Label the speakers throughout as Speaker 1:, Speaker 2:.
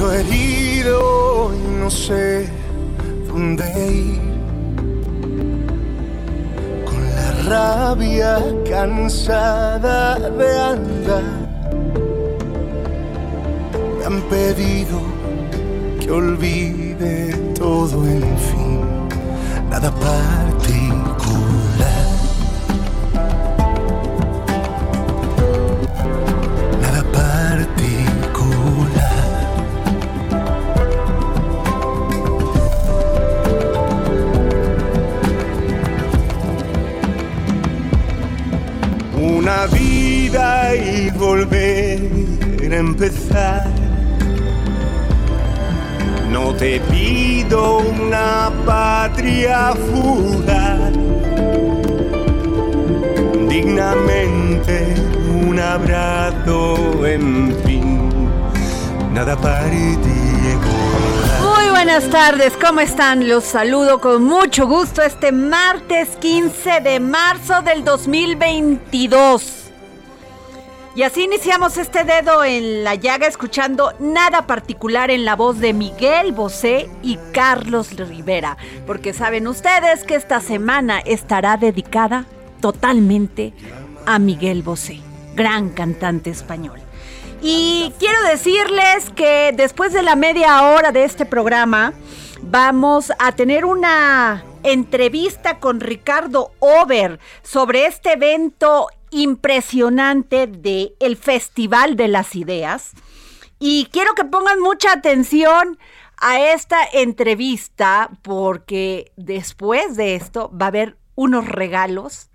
Speaker 1: Vuelo herido y no sé dónde ir. Con la rabia cansada de andar. Me han pedido que olvide todo, en fin, nada particular. Y volver a empezar. No te pido una patria fugaz. Dignamente un abrazo, en fin, nada particular.
Speaker 2: Muy buenas tardes, ¿cómo están? Los saludo con mucho gusto este martes 15 de marzo del 2022. Y así iniciamos este dedo en la llaga escuchando nada particular en la voz de Miguel Bosé y Carlos Rivera, porque saben ustedes que esta semana estará dedicada totalmente a Miguel Bosé, gran cantante español. Y quiero decirles que después de la media hora de este programa vamos a tener una entrevista con Ricardo Over sobre este evento impresionante de el Festival de las Ideas. Y quiero que pongan mucha atención a esta entrevista porque después de esto va a haber unos regalos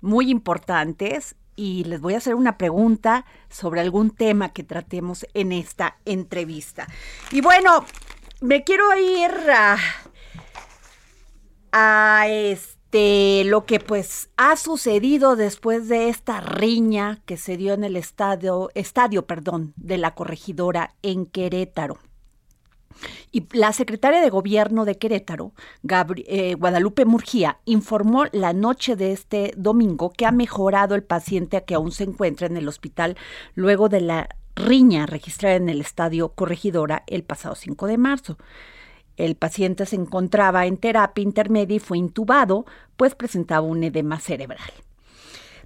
Speaker 2: muy importantes y les voy a hacer una pregunta sobre algún tema que tratemos en esta entrevista. Y bueno, me quiero ir a, a este lo que pues ha sucedido después de esta riña que se dio en el estadio, estadio, perdón, de la corregidora en Querétaro. Y la secretaria de Gobierno de Querétaro, eh, Guadalupe Murgía, informó la noche de este domingo que ha mejorado el paciente que aún se encuentra en el hospital luego de la riña registrada en el estadio Corregidora el pasado 5 de marzo. El paciente se encontraba en terapia intermedia y fue intubado, pues presentaba un edema cerebral.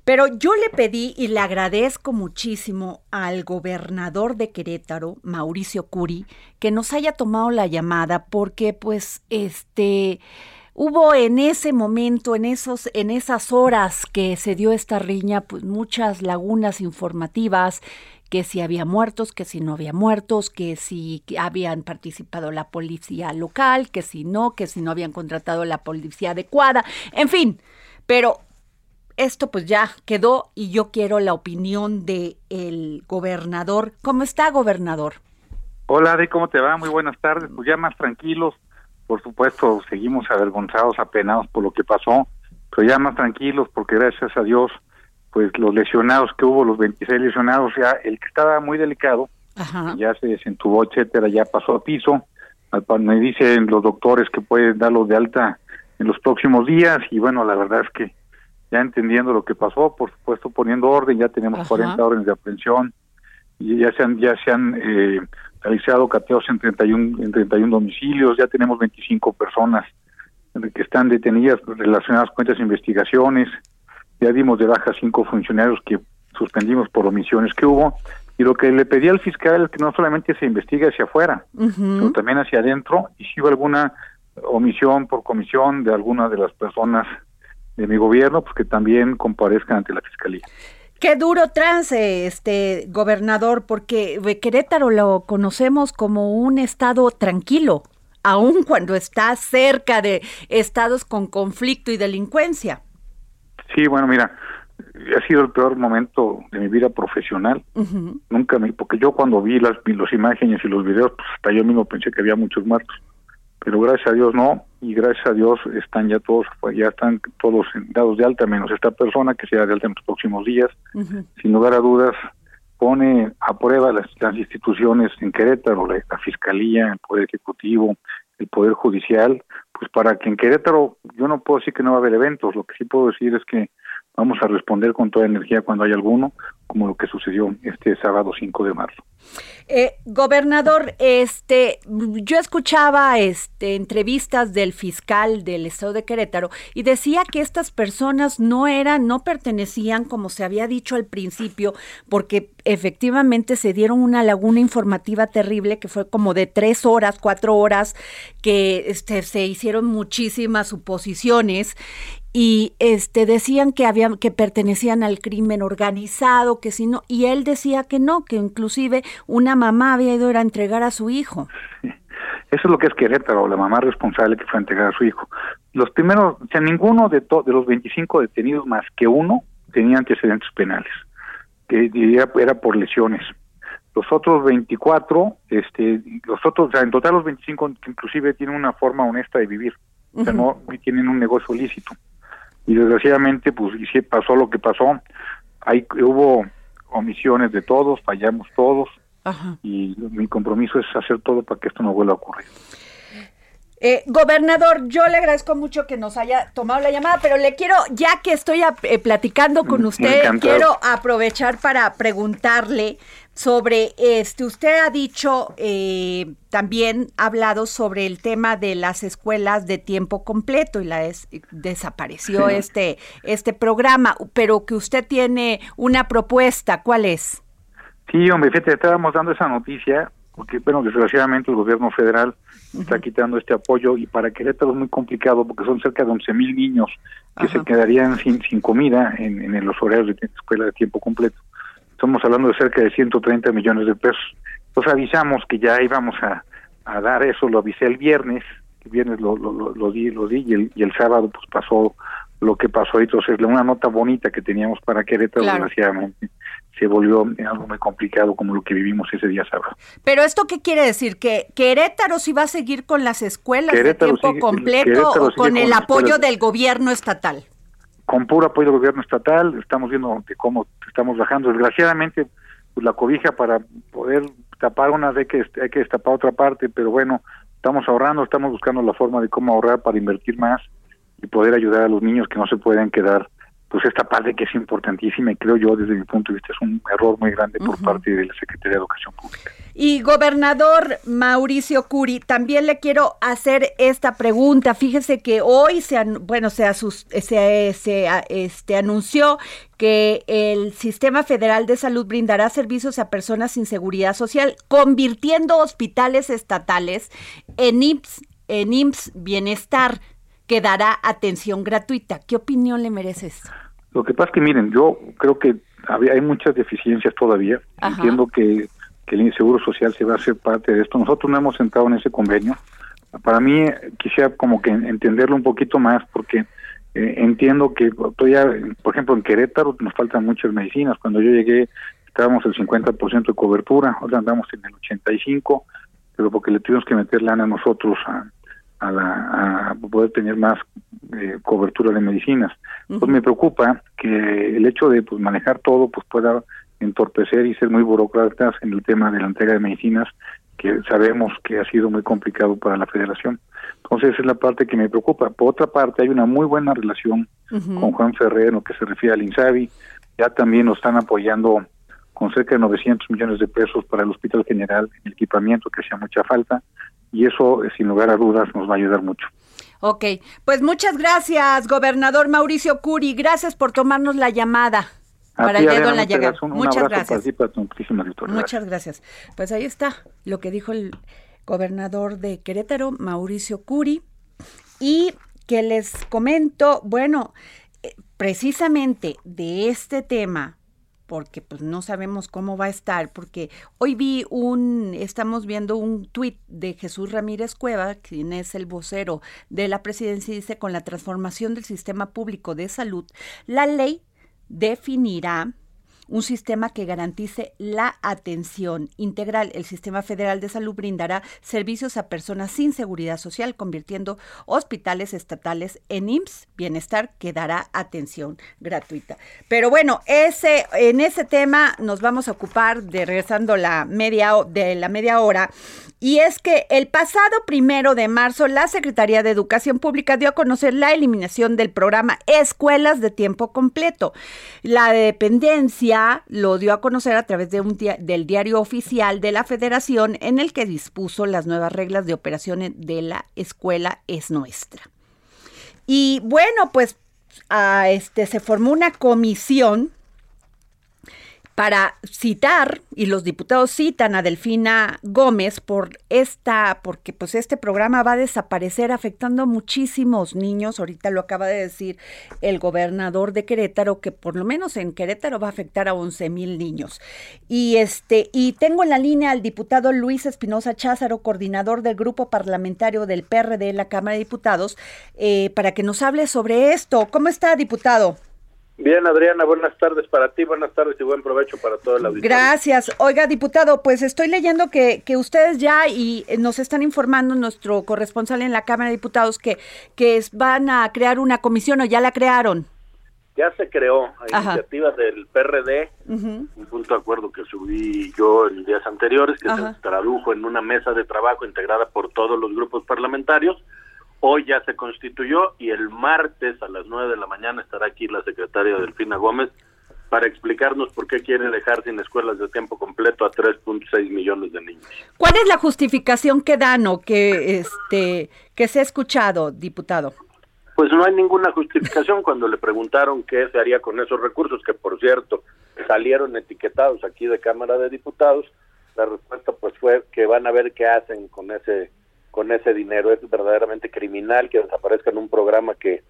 Speaker 2: Pero yo le pedí y le agradezco muchísimo al gobernador de Querétaro, Mauricio Curi, que nos haya tomado la llamada porque pues este hubo en ese momento, en esos en esas horas que se dio esta riña, pues muchas lagunas informativas que si había muertos, que si no había muertos, que si habían participado la policía local, que si no, que si no habían contratado la policía adecuada, en fin, pero esto pues ya quedó y yo quiero la opinión de gobernador. ¿Cómo está, gobernador?
Speaker 3: Hola, Adri, ¿cómo te va? Muy buenas tardes. Pues ya más tranquilos. Por supuesto, seguimos avergonzados, apenados por lo que pasó, pero ya más tranquilos porque gracias a Dios, pues los lesionados que hubo, los 26 lesionados, ya el que estaba muy delicado,
Speaker 2: Ajá.
Speaker 3: ya se desentubó, etcétera, ya pasó a piso. Me dicen los doctores que pueden darlo de alta en los próximos días y bueno, la verdad es que ya entendiendo lo que pasó, por supuesto poniendo orden, ya tenemos 40 órdenes de aprehensión y ya se han, ya se han eh, realizado cateos en 31, en 31 domicilios, ya tenemos 25 personas que están detenidas relacionadas con estas investigaciones, ya dimos de baja cinco funcionarios que suspendimos por omisiones que hubo, y lo que le pedí al fiscal es que no solamente se investigue hacia afuera, sino también hacia adentro, y si hubo alguna omisión por comisión de alguna de las personas de mi gobierno, pues que también comparezcan ante la fiscalía.
Speaker 2: Qué duro trance, este gobernador, porque Querétaro lo conocemos como un estado tranquilo, aun cuando está cerca de estados con conflicto y delincuencia.
Speaker 3: Sí, bueno, mira, ha sido el peor momento de mi vida profesional. Nunca me, porque yo cuando vi las, las imágenes y los videos, pues hasta yo mismo pensé que había muchos muertos. Pero gracias a Dios no, y gracias a Dios están ya todos, ya están todos dados de alta, menos esta persona que sea de alta en los próximos días. Sin lugar a dudas, pone a prueba las, las instituciones en Querétaro, la, la Fiscalía, el Poder Ejecutivo, el Poder Judicial, pues para que en Querétaro, yo no puedo decir que no va a haber eventos, lo que sí puedo decir es que vamos a responder con toda energía cuando haya alguno, como lo que sucedió este sábado 5 de marzo.
Speaker 2: Eh, gobernador, este, yo escuchaba este, entrevistas del fiscal del estado de Querétaro y decía que estas personas no eran, no pertenecían, como se había dicho al principio, porque efectivamente se dieron una laguna informativa terrible que fue como de tres horas, cuatro horas, que este, se hicieron muchísimas suposiciones y este decían que habían que pertenecían al crimen organizado, que si no y él decía que no, que inclusive una mamá había ido a entregar a su hijo.
Speaker 3: Eso es lo que es Querétaro, la mamá responsable que fue a entregar a su hijo. Los primeros, o sea, ninguno de, de los 25 detenidos más que uno tenía antecedentes penales, que era, era por lesiones. Los otros 24, este, los otros, o sea, en total los 25 inclusive tienen una forma honesta de vivir, o sea, no tienen un negocio ilícito y desgraciadamente pues y pasó lo que pasó. Hay hubo omisiones de todos fallamos todos y mi compromiso es hacer todo para que esto no vuelva a ocurrir
Speaker 2: eh, gobernador, yo le agradezco mucho que nos haya tomado la llamada, pero le quiero, ya que estoy eh, platicando con usted, quiero aprovechar para preguntarle sobre este. Usted ha dicho, eh, también ha hablado sobre el tema de las escuelas de tiempo completo y la desapareció este, este programa, pero que usted tiene una propuesta. ¿Cuál es?
Speaker 3: Sí, hombre, fíjate, estábamos dando esa noticia porque, bueno, desgraciadamente el gobierno federal está quitando este apoyo y para Querétaro es muy complicado porque son cerca de 11 mil niños que se quedarían sin, sin comida en, en los horarios de escuela de tiempo completo. Estamos hablando de cerca de 130 millones de pesos. Entonces avisamos que ya íbamos a, a dar eso, lo avisé el viernes, el viernes lo, lo, lo, lo di, lo di y, el, y el sábado pues pasó lo que pasó. Entonces una nota bonita que teníamos para Querétaro, desgraciadamente se volvió algo muy complicado como lo que vivimos ese día sábado.
Speaker 2: Pero esto qué quiere decir que Querétaro sí va a seguir con las escuelas de tiempo completo o con el apoyo del gobierno estatal.
Speaker 3: Con puro apoyo del gobierno estatal, estamos viendo de cómo estamos bajando. Desgraciadamente, pues la cobija para poder tapar una de que hay que destapar otra parte, pero bueno, estamos ahorrando, estamos buscando la forma de cómo ahorrar para invertir más y poder ayudar a los niños que no se pueden quedar pues esta parte que es importantísima y creo yo desde mi punto de vista es un error muy grande por parte de la Secretaría de Educación Pública.
Speaker 2: Y gobernador Mauricio Curi, también le quiero hacer esta pregunta. Fíjese que hoy se bueno se, se, se este, anunció que el Sistema Federal de Salud brindará servicios a personas sin seguridad social, convirtiendo hospitales estatales en IMSS, en IMSS Bienestar que dará atención gratuita. ¿Qué opinión le merece esto?
Speaker 3: Lo que pasa es que miren, yo creo que hay muchas deficiencias todavía. Entiendo que, el Seguro Social se va a hacer parte de esto. Nosotros no hemos entrado en ese convenio. Para mí quisiera como que entenderlo un poquito más porque eh, entiendo que todavía, por ejemplo, en Querétaro nos faltan muchas medicinas. Cuando yo llegué estábamos el 50% de cobertura, ahora andamos en el 85%, pero porque le tuvimos que meter lana a nosotros a, a, la, a poder tener más eh, cobertura de medicinas. Pues me preocupa que el hecho de pues, manejar todo pues pueda entorpecer y ser muy burócratas en el tema de la entrega de medicinas que sabemos que ha sido muy complicado para la federación. Entonces esa es la parte que me preocupa. Por otra parte, hay una muy buena relación con Juan Ferrer en lo que se refiere al INSABI. Ya también nos están apoyando con cerca de 900 millones de pesos para el Hospital General en equipamiento que hacía mucha falta y eso eh, sin lugar a dudas nos va a ayudar mucho.
Speaker 2: Ok, pues muchas gracias, gobernador Mauricio Curi. Gracias por tomarnos la llamada para el dedo en la llaga. muchas gracias. Muchas gracias. Pues ahí está lo que dijo el gobernador de Querétaro, Mauricio Curi. Y que les comento, bueno, eh, precisamente de este tema, porque pues no sabemos cómo va a estar, porque hoy vi un, estamos viendo un tuit de Jesús Ramírez Cueva, quien es el vocero de la presidencia, y dice, con la transformación del sistema público de salud, la ley definirá un sistema que garantice la atención integral. El Sistema Federal de Salud brindará servicios a personas sin seguridad social, convirtiendo hospitales estatales en IMSS Bienestar, que dará atención gratuita. Pero bueno, ese, en ese tema nos vamos a ocupar de regresando la media, de la media hora. Y es que el pasado primero de marzo, la Secretaría de Educación Pública dio a conocer la eliminación del programa Escuelas de Tiempo Completo. La dependencia lo dio a conocer a través de un del diario oficial de la Federación en el que dispuso las nuevas reglas de operación de la escuela es nuestra. Y bueno, pues a este, se formó una comisión para citar, y los diputados citan a Delfina Gómez por esta, porque pues este programa va a desaparecer afectando a muchísimos niños. Ahorita lo acaba de decir el gobernador de Querétaro, que por lo menos en Querétaro va a afectar a 11 mil niños. Y este, y tengo en la línea al diputado Luis Espinosa Cházaro, coordinador del grupo parlamentario del PRD en la Cámara de Diputados, eh, para que nos hable sobre esto. ¿Cómo está, diputado?
Speaker 4: Bien, Adriana, buenas tardes para ti, buenas tardes y buen provecho para todo el auditorio.
Speaker 2: Gracias. Oiga, diputado, pues estoy leyendo que, que ustedes ya y nos están informando nuestro corresponsal en la Cámara de Diputados que, que van a crear una comisión o ya la crearon.
Speaker 4: Ya se creó a iniciativa del PRD, un punto de acuerdo que subí yo en días anteriores, que se tradujo en una mesa de trabajo integrada por todos los grupos parlamentarios Hoy ya se constituyó y el martes a las 9 de la mañana estará aquí la secretaria Delfina Gómez para explicarnos por qué quiere dejar sin escuelas de tiempo completo a 3.6 millones de niños.
Speaker 2: ¿Cuál es la justificación que dan o que este que se ha escuchado, diputado?
Speaker 4: Pues no hay ninguna justificación cuando le preguntaron qué se haría con esos recursos que por cierto salieron etiquetados aquí de Cámara de Diputados. La respuesta pues fue que van a ver qué hacen con ese con ese dinero. Es verdaderamente criminal que desaparezca en un programa que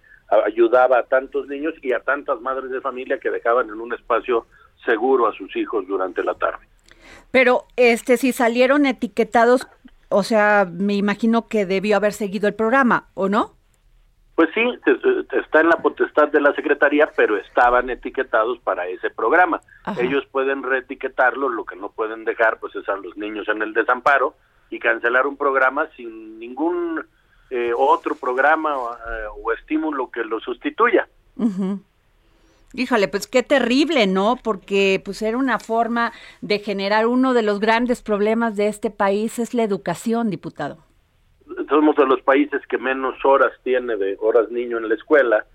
Speaker 4: ayudaba a tantos niños y a tantas madres de familia que dejaban en un espacio seguro a sus hijos durante la tarde.
Speaker 2: Pero este si salieron etiquetados, o sea, me imagino que debió haber seguido el programa, ¿o no?
Speaker 4: Pues sí, está en la potestad de la Secretaría, pero estaban etiquetados para ese programa. Ellos pueden reetiquetarlo, lo que no pueden dejar pues es a los niños en el desamparo y cancelar un programa sin ningún eh, otro programa eh, o estímulo que lo sustituya.
Speaker 2: Híjole, pues qué terrible, ¿no? Porque pues era una forma de generar uno de los grandes problemas de este país es la educación, diputado.
Speaker 4: Somos de los países que menos horas tiene de horas niño en la escuela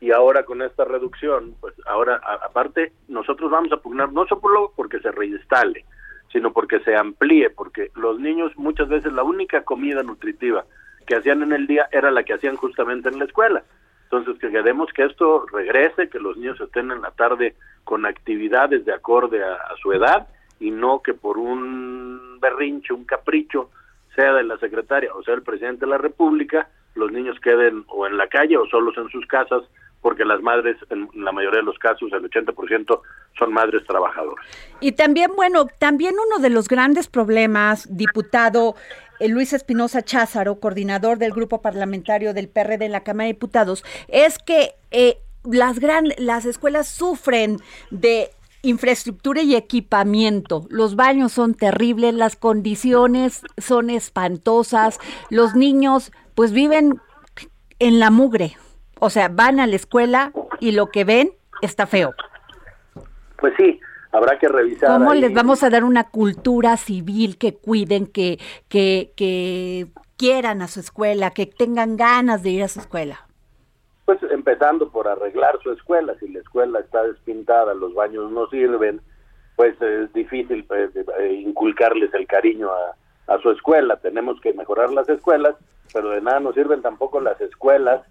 Speaker 4: y ahora con esta reducción, pues ahora aparte nosotros vamos a pugnar no solo porque se reinstale, sino porque se amplíe, porque los niños muchas veces la única comida nutritiva que hacían en el día era la que hacían justamente en la escuela. Entonces, que queremos que esto regrese, que los niños estén en la tarde con actividades de acorde a, su edad y no que por un berrinche, un capricho, sea de la secretaria o sea el presidente de la República, los niños queden o en la calle o solos en sus casas porque las madres, en la mayoría de los casos, el 80% son madres trabajadoras.
Speaker 2: Y también, bueno, también uno de los grandes problemas, diputado eh, Luis Espinosa Cházaro, coordinador del grupo parlamentario del PRD en la Cámara de Diputados, es que eh, las, gran, las escuelas sufren de infraestructura y equipamiento. Los baños son terribles, las condiciones son espantosas, los niños pues viven en la mugre. O sea, van a la escuela y lo que ven está feo.
Speaker 4: Pues sí, habrá que revisar.
Speaker 2: ¿Cómo les vamos a dar una cultura civil que cuiden, que, que, que quieran a su escuela, que tengan ganas de ir a su escuela?
Speaker 4: Pues empezando por arreglar su escuela, si la escuela está despintada, los baños no sirven, pues es difícil pues, eh, inculcarles el cariño a, su escuela. Tenemos que mejorar las escuelas, pero de nada nos sirven tampoco las escuelas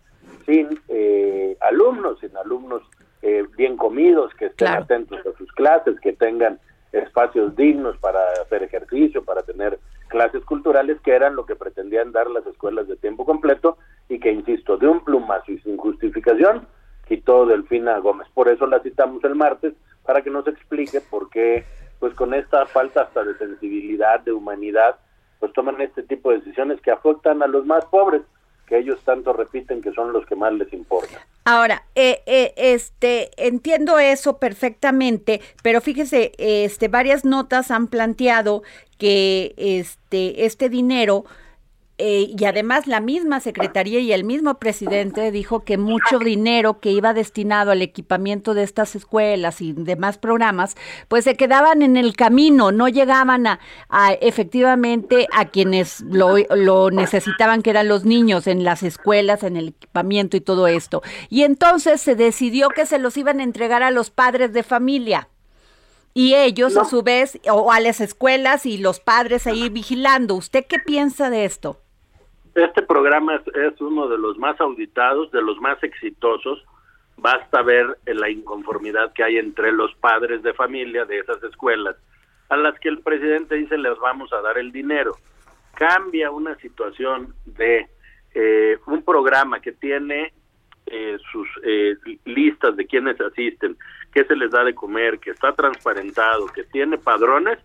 Speaker 4: sin eh, alumnos, sin alumnos eh, bien comidos, que estén atentos a sus clases, que tengan espacios dignos para hacer ejercicio, para tener clases culturales, que eran lo que pretendían dar las escuelas de tiempo completo y que, insisto, de un plumazo y sin justificación, quitó Delfina Gómez. Por eso la citamos el martes, para que nos explique por qué, pues con esta falta hasta de sensibilidad, de humanidad, pues toman este tipo de decisiones que afectan a los más pobres, que ellos tanto repiten que son los que más les importa.
Speaker 2: Ahora, eh, eh, este, entiendo eso perfectamente, pero fíjese, este, varias notas han planteado que este, este dinero eh, y además la misma secretaría y el mismo presidente dijo que mucho dinero que iba destinado al equipamiento de estas escuelas y demás programas, pues se quedaban en el camino, no llegaban a, efectivamente a quienes lo, lo, necesitaban, que eran los niños en las escuelas, en el equipamiento y todo esto. Y entonces se decidió que se los iban a entregar a los padres de familia. Y ellos, a su vez, o a las escuelas y los padres ahí vigilando. ¿Usted qué piensa de esto?
Speaker 4: Este programa es, uno de los más auditados, de los más exitosos. Basta ver la inconformidad que hay entre los padres de familia de esas escuelas, a las que el presidente dice les vamos a dar el dinero. Cambia una situación de eh, un programa que tiene eh, sus eh, listas de quienes asisten, qué se les da de comer, que está transparentado, que tiene padrones,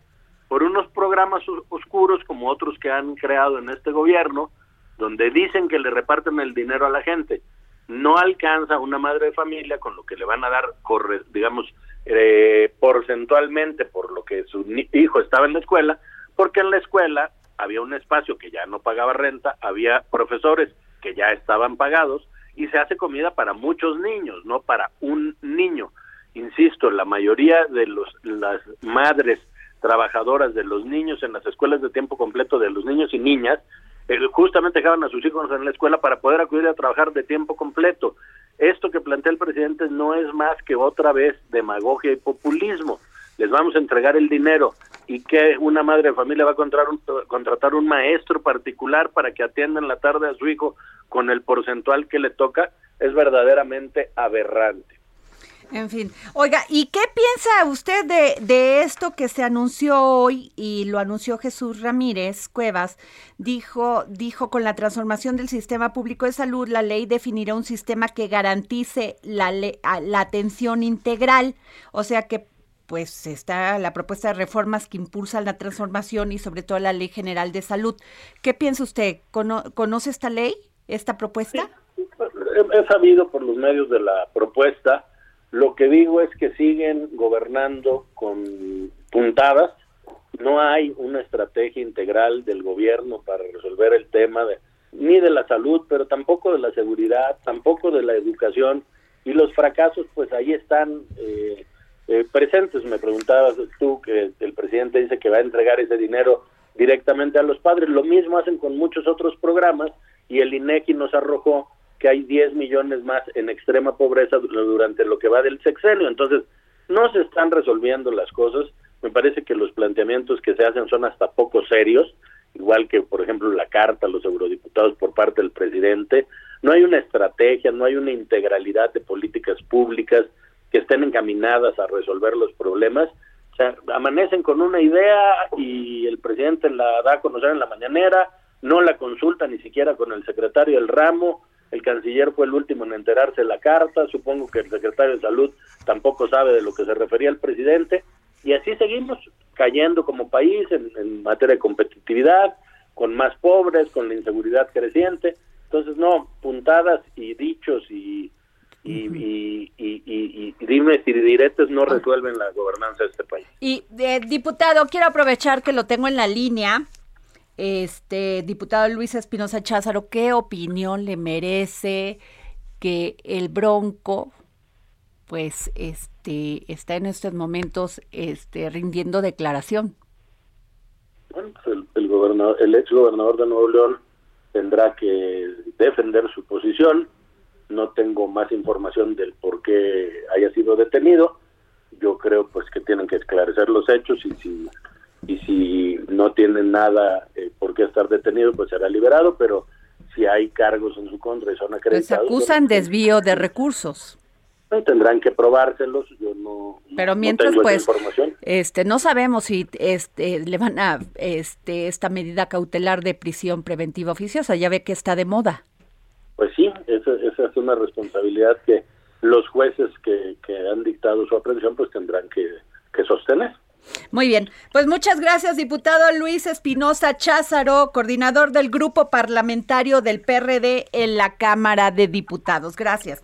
Speaker 4: por unos programas oscuros como otros que han creado en este gobierno, donde dicen que le reparten el dinero a la gente. No alcanza una madre de familia con lo que le van a dar, digamos, eh, porcentualmente por lo que su hijo estaba en la escuela, porque en la escuela había un espacio que ya no pagaba renta, había profesores que ya estaban pagados y se hace comida para muchos niños, no para un niño. Insisto, la mayoría de los, las madres trabajadoras de los niños en las escuelas de tiempo completo de los niños y niñas justamente dejaban a sus hijos en la escuela para poder acudir a trabajar de tiempo completo. Esto que plantea el presidente no es más que otra vez demagogia y populismo. Les vamos a entregar el dinero y que una madre de familia va a contratar un, contratar un maestro particular para que atienda en la tarde a su hijo con el porcentual que le toca es verdaderamente aberrante.
Speaker 2: En fin, oiga, ¿y qué piensa usted de, de, esto que se anunció hoy y lo anunció Jesús Ramírez Cuevas? Dijo, dijo con la transformación del sistema público de salud, la ley definirá un sistema que garantice la, la atención integral, o sea que pues está la propuesta de reformas que impulsan la transformación y sobre todo la ley general de salud. ¿Qué piensa usted? ¿Conoce esta ley, esta propuesta?
Speaker 4: he sabido por los medios de la propuesta lo que digo es que siguen gobernando con puntadas, no hay una estrategia integral del gobierno para resolver el tema de, ni de la salud, pero tampoco de la seguridad, tampoco de la educación, y los fracasos pues ahí están eh, eh, presentes. Me preguntabas tú que el presidente dice que va a entregar ese dinero directamente a los padres, lo mismo hacen con muchos otros programas y el INEGI nos arrojó que hay 10 millones más en extrema pobreza durante lo que va del sexenio. Entonces, no se están resolviendo las cosas. Me parece que los planteamientos que se hacen son hasta poco serios, igual que, por ejemplo, la carta a los eurodiputados por parte del presidente. No hay una estrategia, no hay una integralidad de políticas públicas que estén encaminadas a resolver los problemas. O sea, amanecen con una idea y el presidente la da a conocer en la mañanera, no la consulta ni siquiera con el secretario del ramo, el canciller fue el último en enterarse de la carta, supongo que el secretario de salud tampoco sabe de lo que se refería el presidente, y así seguimos cayendo como país en, materia de competitividad, con más pobres, con la inseguridad creciente. Entonces, no, puntadas y dichos y, y, y, dime si diretes no resuelven la gobernanza de este país.
Speaker 2: Y, eh, diputado, quiero aprovechar que lo tengo en la línea este diputado Luis Espinosa Cházaro, ¿qué opinión le merece que el Bronco pues este está en estos momentos este rindiendo declaración.
Speaker 4: Bueno, pues el, el gobernador, el ex gobernador de Nuevo León tendrá que defender su posición. No tengo más información del por qué haya sido detenido. Yo creo pues que tienen que esclarecer los hechos y si y si no tienen nada eh, por qué estar detenido, pues será liberado, pero si hay cargos en su contra y son
Speaker 2: Pues
Speaker 4: acreditados,
Speaker 2: acusan
Speaker 4: pues,
Speaker 2: desvío de recursos.
Speaker 4: pues, tendrán que probárselos. Yo no,
Speaker 2: Pero
Speaker 4: no
Speaker 2: mientras
Speaker 4: tengo
Speaker 2: pues
Speaker 4: información.
Speaker 2: este no sabemos si este le van a este esta medida cautelar de prisión preventiva oficiosa, ya ve que está de moda.
Speaker 4: Pues sí, esa, esa es una responsabilidad que los jueces que, que han dictado su aprehensión pues tendrán que, que sostener.
Speaker 2: Muy bien, pues muchas gracias, diputado Luis Espinosa Cházaro, coordinador del grupo parlamentario del PRD en la Cámara de Diputados. Gracias.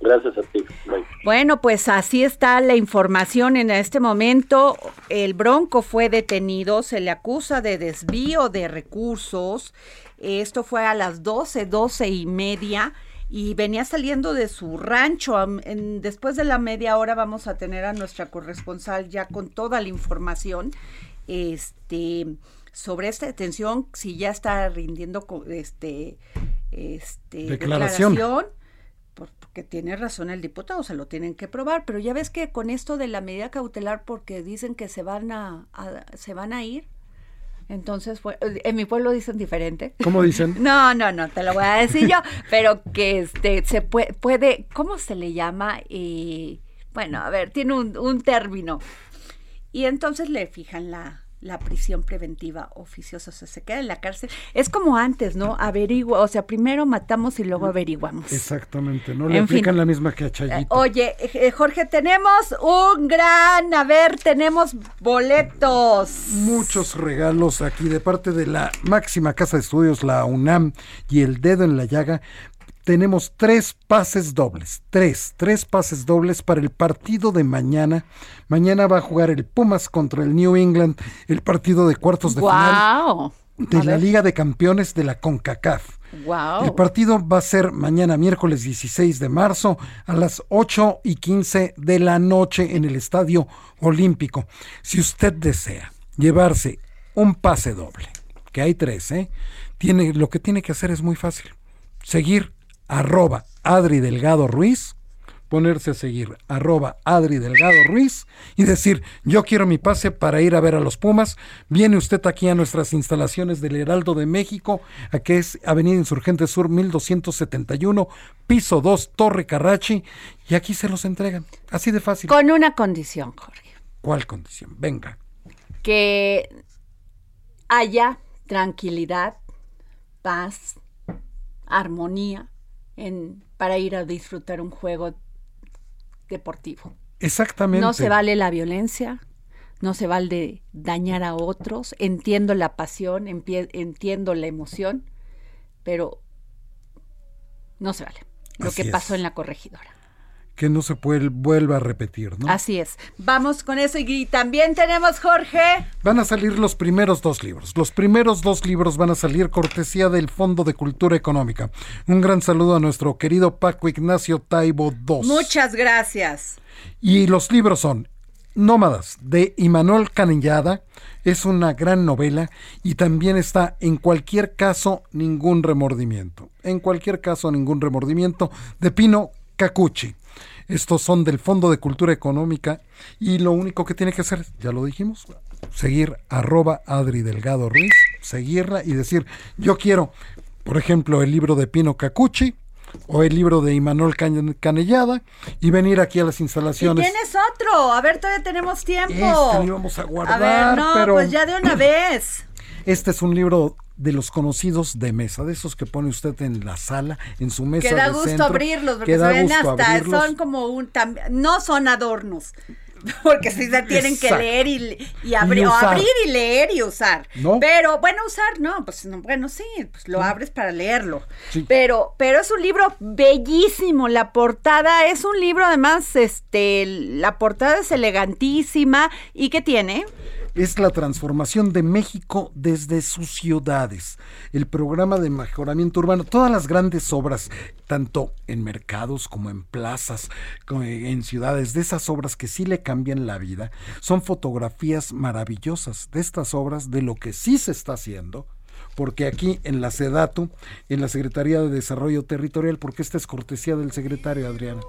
Speaker 4: Gracias a ti. Bye.
Speaker 2: Bueno, pues así está la información en este momento. El Bronco fue detenido, se le acusa de desvío de recursos. Esto fue a las 12, 12 y media y venía saliendo de su rancho. En- después de la media hora vamos a tener a nuestra corresponsal ya con toda la información este, sobre esta detención, si ya está rindiendo este, este,
Speaker 5: Declaración.
Speaker 2: declaración, por- porque tiene razón el diputado, se lo tienen que probar, pero ya ves que con esto de la medida cautelar, porque dicen que se van a, a- se van a ir, entonces, fue- en mi pueblo dicen diferente.
Speaker 5: ¿Cómo dicen?
Speaker 2: No, no, no, te lo voy a decir yo, pero que este se puede, puede ¿cómo se le llama? Eh, bueno, a ver, tiene un, un término. Y entonces le fijan la, la prisión preventiva oficiosa, o sea, se queda en la cárcel. Es como antes, ¿no? Averigua, o sea, primero matamos y luego averiguamos.
Speaker 5: Exactamente, no le
Speaker 2: En fin.
Speaker 5: aplican la misma que a
Speaker 2: Eh,
Speaker 5: Chayito.
Speaker 2: Oye, eh, Jorge, tenemos un gran, a ver, tenemos boletos.
Speaker 5: Muchos regalos aquí de parte de la máxima casa de estudios, la UNAM y el dedo en la llaga. Tenemos tres pases dobles, tres, tres pases dobles para el partido de mañana. Mañana va a jugar el Pumas contra el New England, el partido de cuartos de final
Speaker 2: Wow.
Speaker 5: de la Liga de Campeones de la CONCACAF.
Speaker 2: Wow.
Speaker 5: El partido va a ser mañana miércoles 16 de marzo a las 8 y 15 de la noche en el Estadio Olímpico. Si usted desea llevarse un pase doble, que hay tres, ¿eh? Tiene, lo que tiene que hacer es muy fácil. Seguir arroba Adri Delgado Ruiz, ponerse a seguir arroba Adri Delgado Ruiz y decir yo quiero mi pase para ir a ver a los Pumas. Viene usted aquí a nuestras instalaciones del Heraldo de México, a que es Avenida Insurgente Sur 1271, piso 2, Torre Carrachi, y aquí se los entregan. Así de fácil.
Speaker 2: Con una condición, Jorge.
Speaker 5: ¿Cuál condición? Venga.
Speaker 2: que haya tranquilidad, paz, armonía en, para ir a disfrutar un juego deportivo.
Speaker 5: Exactamente.
Speaker 2: No se vale la violencia, no se vale dañar a otros. Entiendo la pasión, entiendo la emoción, pero no se vale lo
Speaker 5: Así
Speaker 2: que
Speaker 5: es.
Speaker 2: pasó en la corregidora.
Speaker 5: Que no se puede, vuelva a repetir, ¿no?
Speaker 2: Así es. Vamos con eso y también tenemos, Jorge.
Speaker 5: Van a salir los primeros dos libros. Los primeros dos libros van a salir cortesía del Fondo de Cultura Económica. Un gran saludo a nuestro querido Paco Ignacio Taibo II.
Speaker 2: Muchas gracias.
Speaker 5: Y los libros son Nómadas de Imanol Canellada, es una gran novela y también está en cualquier caso ningún remordimiento. En cualquier caso ningún remordimiento de Pino Cacucci. Estos son del Fondo de Cultura Económica y lo único que tiene que hacer, ya lo dijimos, seguir arroba Adri Delgado Ruiz, seguirla y decir, yo quiero, por ejemplo, el libro de Pino Cacucci o el libro de Imanol Can- Canellada y venir aquí a las
Speaker 2: Y
Speaker 5: instalaciones.
Speaker 2: tienes otro. A ver, todavía tenemos tiempo.
Speaker 5: Este lo íbamos a
Speaker 2: A
Speaker 5: guardar,
Speaker 2: ver, no,
Speaker 5: pero
Speaker 2: pues ya de una vez.
Speaker 5: este es un libro de los conocidos de mesa, de esos que pone usted en la sala, en su mesa
Speaker 2: Que da
Speaker 5: de
Speaker 2: gusto
Speaker 5: centro,
Speaker 2: abrirlos, porque
Speaker 5: que
Speaker 2: se ven hasta,
Speaker 5: abrirlos.
Speaker 2: son como un, tam- no son adornos. Porque si se tienen que leer y, y abrir,
Speaker 5: Y
Speaker 2: o abrir y leer y usar.
Speaker 5: ¿No?
Speaker 2: Pero, bueno, usar, no, pues no, bueno, sí, pues lo abres para leerlo.
Speaker 5: Sí.
Speaker 2: Pero, pero es un libro bellísimo. La portada es un libro, además, este, la portada es elegantísima. ¿Y qué tiene?
Speaker 5: Es la transformación de México desde sus ciudades, el programa de mejoramiento urbano, todas las grandes obras, tanto en mercados como en plazas, en ciudades, de esas obras que sí le cambian la vida, son fotografías maravillosas de estas obras, de lo que sí se está haciendo porque aquí en la SEDATU, en la Secretaría de Desarrollo Territorial, porque esta es cortesía del secretario, Adriana.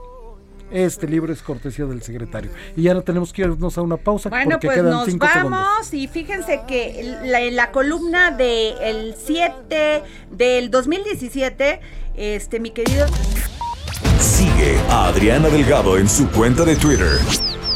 Speaker 5: Este libro es cortesía del secretario. Y ya no tenemos que irnos a una pausa.
Speaker 2: Bueno,
Speaker 5: porque
Speaker 2: pues
Speaker 5: quedan
Speaker 2: nos
Speaker 5: cinco
Speaker 2: vamos y fíjense que la, la columna del 7 del 2017, este mi querido...
Speaker 6: Sigue a Adriana Delgado en su cuenta de Twitter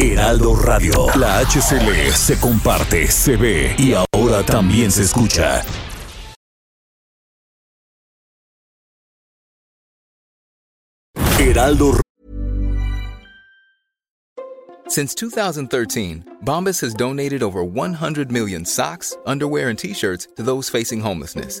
Speaker 6: Heraldo Radio. La HCL se comparte, se ve y ahora también se escucha. Heraldo
Speaker 7: Since 2013, Bombas has donated over 100 million socks, underwear, and t-shirts to those facing homelessness.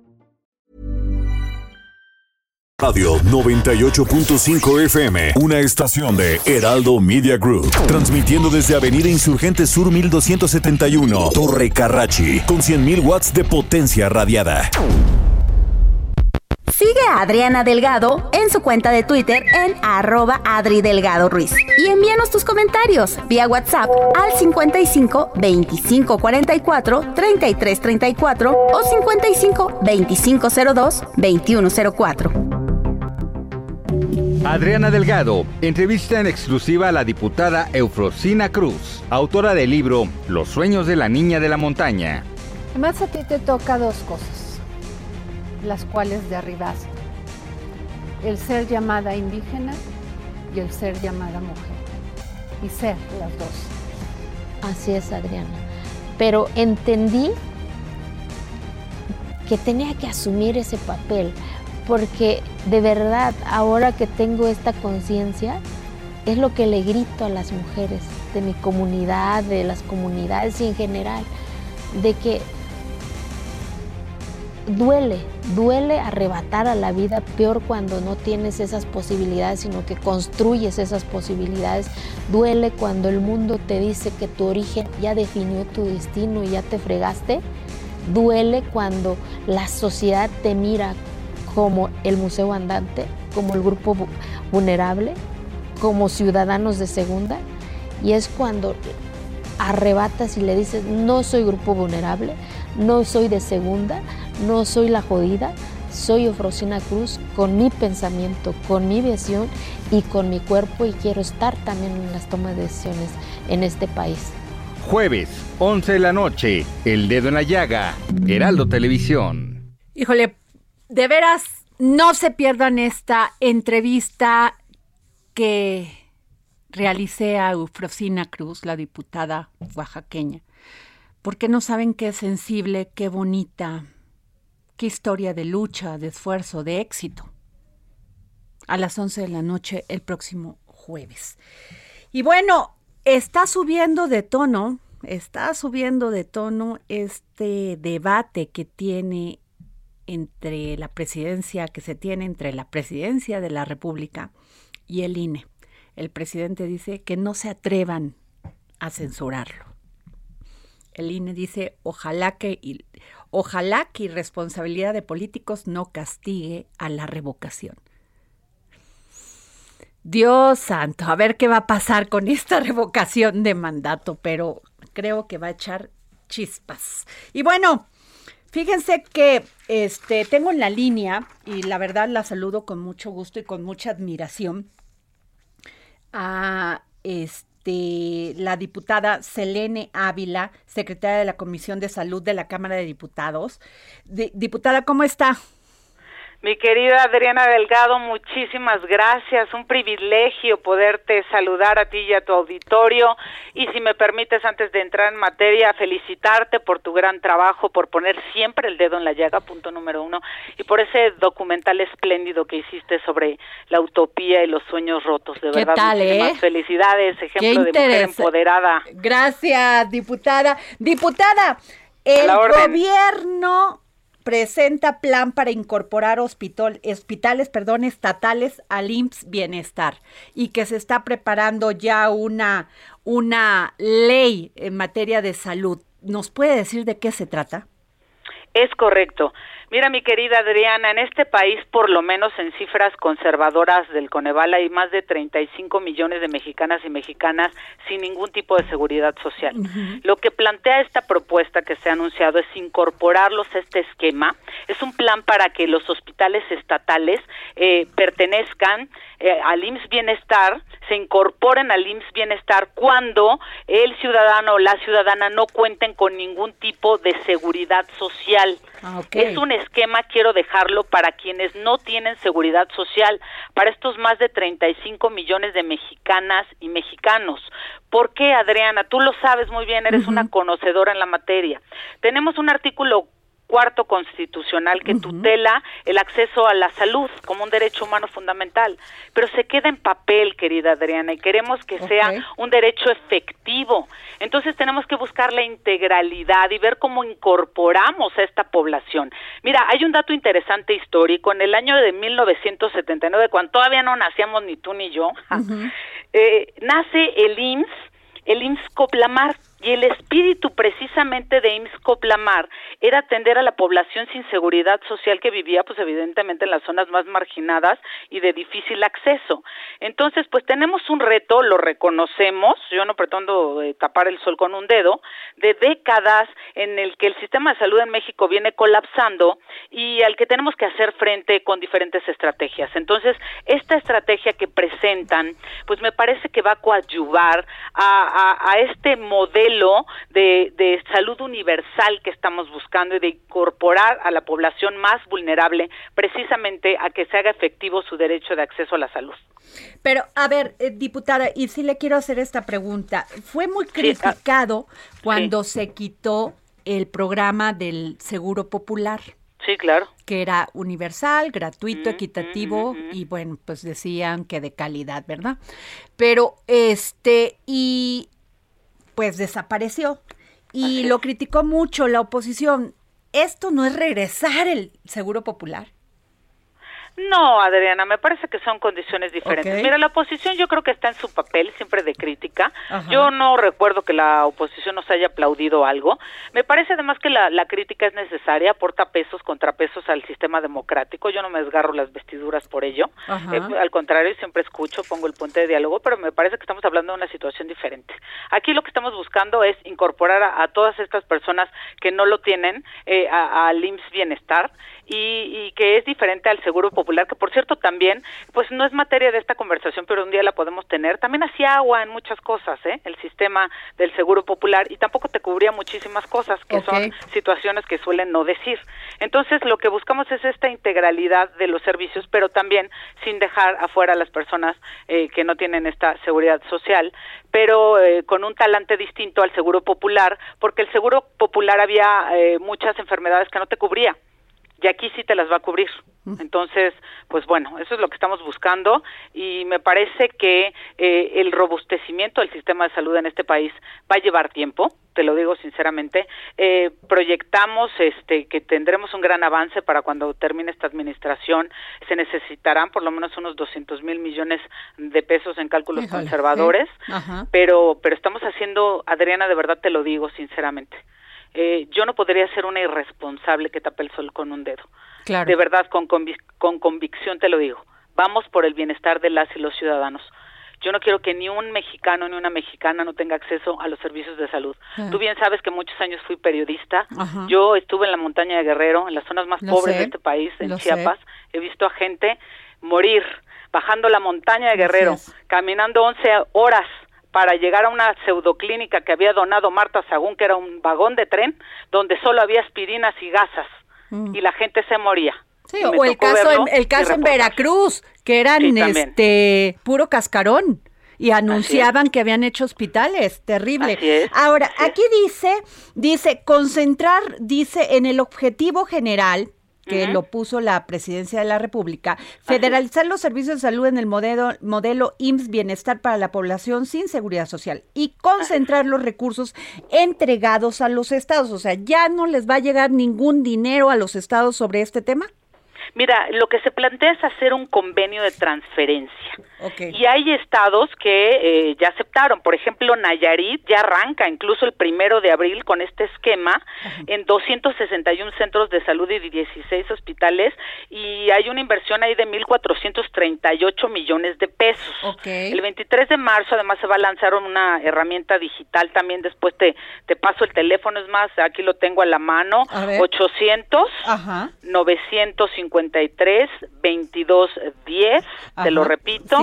Speaker 6: Radio 98.5 FM, una estación de Heraldo Media Group, transmitiendo desde Avenida Insurgente Sur 1271, Torre Carrachi, con 100.000 watts de potencia radiada.
Speaker 8: Sigue a Adriana Delgado en su cuenta de Twitter en arroba Adri Delgado Ruiz. Y envíanos tus comentarios vía WhatsApp al 55 25 44 33 34 o 55 25 02 21 04.
Speaker 9: Adriana Delgado entrevista en exclusiva a la diputada Eufrosina Cruz, autora del libro Los sueños de la niña de la montaña.
Speaker 10: Además a ti te toca dos cosas, las cuales derribas. El ser llamada indígena y el ser llamada mujer. Y ser las dos.
Speaker 11: Así es, Adriana. Pero entendí que tenía que asumir ese papel porque de verdad ahora que tengo esta conciencia, es lo que le grito a las mujeres de mi comunidad, de las comunidades en general, de que duele, duele arrebatar a la vida, peor cuando no tienes esas posibilidades, sino que construyes esas posibilidades. Duele cuando el mundo te dice que tu origen ya definió tu destino y ya te fregaste. Duele cuando la sociedad te mira como el Museo Andante, como el grupo vulnerable, como ciudadanos de segunda, y es cuando arrebatas y le dices, no soy grupo vulnerable, no soy de segunda, no soy la jodida, soy Ofrosina Cruz con mi pensamiento, con mi visión y con mi cuerpo y quiero estar también en las tomas de decisiones en este país.
Speaker 9: Jueves, 11 de la noche, El Dedo en la Llaga, Heraldo Televisión.
Speaker 2: Híjole, de veras, no se pierdan esta entrevista que realicé a Eufrosina Cruz, la diputada oaxaqueña, porque no saben qué sensible, qué bonita, qué historia de lucha, de esfuerzo, de éxito. A las 11 de la noche el próximo jueves. Y bueno, está subiendo de tono, está subiendo de tono este debate que tiene entre la presidencia que se tiene entre la presidencia de la República y el INE. El presidente dice que no se atrevan a censurarlo. El INE dice, ojalá que, ojalá que irresponsabilidad de políticos no castigue a la revocación. Dios santo, a ver qué va a pasar con esta revocación de mandato, pero creo que va a echar chispas. Y bueno, Fíjense que este, tengo en la línea, y la verdad la saludo con mucho gusto y con mucha admiración, a, este, la diputada Selene Ávila, secretaria de la Comisión de Salud de la Cámara de Diputados. diputada, ¿cómo está?
Speaker 12: Mi querida Adriana Delgado, muchísimas gracias. Un privilegio poderte saludar a ti y a tu auditorio. Y si me permites, antes de entrar en materia, felicitarte por tu gran trabajo, por poner siempre el dedo en la llaga, punto número uno, y por ese documental espléndido que hiciste sobre la utopía y los sueños rotos. De verdad,
Speaker 2: tal, eh?
Speaker 12: felicidades, ejemplo de mujer empoderada.
Speaker 2: Gracias, diputada. Diputada, el gobierno presenta plan para incorporar hospital, hospitales perdón, estatales al IMSS Bienestar y que se está preparando ya una, una ley en materia de salud. ¿Nos puede decir de qué se trata?
Speaker 12: Es correcto. Mira, mi querida Adriana, en este país, por lo menos en cifras conservadoras del Coneval, hay más de 35 millones de mexicanas y mexicanas sin ningún tipo de seguridad social. Lo que plantea esta propuesta que se ha anunciado es incorporarlos a este esquema. Es un plan para que los hospitales estatales eh, pertenezcan eh, al IMSS Bienestar, se incorporen al IMSS Bienestar cuando el ciudadano o la ciudadana no cuenten con ningún tipo de seguridad social.
Speaker 2: Ah,
Speaker 12: es un esquema, quiero dejarlo, para quienes no tienen seguridad social, para estos más de 35 millones de mexicanas y mexicanos. ¿Por qué, Adriana? Tú lo sabes muy bien, eres una conocedora en la materia. Tenemos un artículo cuarto constitucional que tutela el acceso a la salud como un derecho humano fundamental, pero se queda en papel, querida Adriana, y queremos que sea un derecho efectivo. Entonces tenemos que buscar la integralidad y ver cómo incorporamos a esta población. Mira, hay un dato interesante histórico. En el año de 1979, cuando todavía no nacíamos ni tú ni yo, eh, nace el IMSS, el IMSS Coplamar, y el espíritu precisamente de IMSS Coplamar era atender a la población sin seguridad social que vivía pues evidentemente en las zonas más marginadas y de difícil acceso. Entonces pues tenemos un reto, lo reconocemos, yo no pretendo eh, tapar el sol con un dedo, de décadas en el que el sistema de salud en México viene colapsando y al que tenemos que hacer frente con diferentes estrategias. Entonces esta estrategia que presentan pues me parece que va a coadyuvar a este modelo de, salud universal que estamos buscando y de incorporar a la población más vulnerable precisamente a que se haga efectivo su derecho de acceso a la salud.
Speaker 2: Pero, a ver, eh, diputada, y sí le quiero hacer esta pregunta. Fue muy ah, criticado cuando se quitó el programa del Seguro Popular.
Speaker 12: Sí, claro.
Speaker 2: Que era universal, gratuito, equitativo y bueno, pues decían que de calidad, ¿verdad? Pero este, y pues desapareció. Y lo criticó mucho la oposición. ¿Esto no es regresar el Seguro Popular?
Speaker 12: No, Adriana, me parece que son condiciones diferentes. Mira, la oposición yo creo que está en su papel siempre de crítica. Yo no recuerdo que la oposición nos haya aplaudido algo. Me parece además que la, crítica es necesaria, aporta pesos, contrapesos al sistema democrático. Yo no me desgarro las vestiduras por ello. Eh, al contrario, siempre escucho, pongo el puente de diálogo, pero me parece que estamos hablando de una situación diferente. Aquí lo que estamos buscando es incorporar a, todas estas personas que no lo tienen eh, al IMSS Bienestar y, que es diferente al Seguro Popular, que por cierto también, pues no es materia de esta conversación, pero un día la podemos tener. También hacía agua en muchas cosas, ¿eh? El sistema del Seguro Popular y tampoco te cubría muchísimas cosas, que son situaciones que suelen no decir. Entonces, lo que buscamos es esta integralidad de los servicios, pero también sin dejar afuera a las personas eh, que no tienen esta seguridad social, pero eh, con un talante distinto al Seguro Popular, porque el Seguro Popular había eh, muchas enfermedades que no te cubría y aquí sí te las va a cubrir. Entonces, pues bueno, eso es lo que estamos buscando y me parece que eh, el robustecimiento del sistema de salud en este país va a llevar tiempo, te lo digo sinceramente. Eh, proyectamos este que tendremos un gran avance para cuando termine esta administración. Se necesitarán por lo menos unos 200 mil millones de pesos en cálculos conservadores, pero pero estamos haciendo, Adriana, de verdad te lo digo sinceramente eh, yo no podría ser una irresponsable que tape el sol con un dedo. De verdad, con, con convicción te lo digo. Vamos por el bienestar de las y los ciudadanos. Yo no quiero que ni un mexicano ni una mexicana no tenga acceso a los servicios de salud. Ah. Tú bien sabes que muchos años fui periodista. Yo estuve en la montaña de Guerrero, en las zonas más pobres de este país, en Chiapas. He visto a gente morir bajando la montaña de Guerrero, caminando 11 horas para llegar a una pseudoclínica que había donado Marta Sagún, que era un vagón de tren, donde solo había aspirinas y gasas, mm. y la gente se moría.
Speaker 2: Sí, o el caso, en, el caso en Veracruz, que eran este puro cascarón y anunciaban que habían hecho hospitales, terrible. Ahora, aquí dice, dice concentrar, dice en el objetivo general que lo puso la Presidencia de la República, federalizar los servicios de salud en el modelo, modelo IMSS Bienestar para la población sin seguridad social y concentrar los recursos entregados a los estados. O sea, ya no les va a llegar ningún dinero a los estados sobre este tema.
Speaker 12: Mira, lo que se plantea es hacer un convenio de transferencia. Y hay estados que eh, ya aceptaron. Por ejemplo, Nayarit ya arranca incluso el primero de abril con este esquema en 261 centros de salud y 16 hospitales. Y hay una inversión ahí de 1.438 millones de pesos. El 23 de marzo además se va a lanzar una herramienta digital también. Después te, te paso el teléfono. Es más, aquí lo tengo a la mano. 800 953 2210. Te lo repito.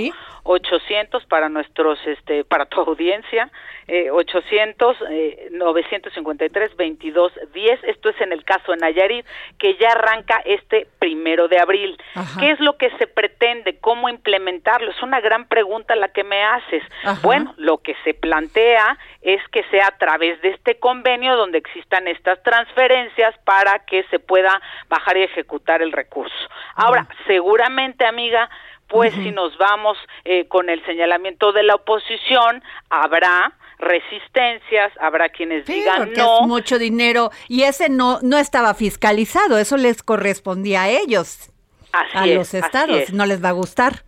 Speaker 12: 800 para nuestros, este, para tu audiencia, eh, 800 eh, 953 22 10. Esto es en el caso de Nayarit, que ya arranca este primero de abril. ¿Qué es lo que se pretende? ¿Cómo implementarlo? Es una gran pregunta la que me haces. Bueno, lo que se plantea es que sea a través de este convenio donde existan estas transferencias para que se pueda bajar y ejecutar el recurso. Ahora, seguramente, amiga, pues si nos vamos eh, con el señalamiento de la oposición, habrá resistencias, habrá quienes digan no.
Speaker 2: Es mucho dinero y ese no no estaba fiscalizado, eso les correspondía a ellos, a los estados, no les va a gustar.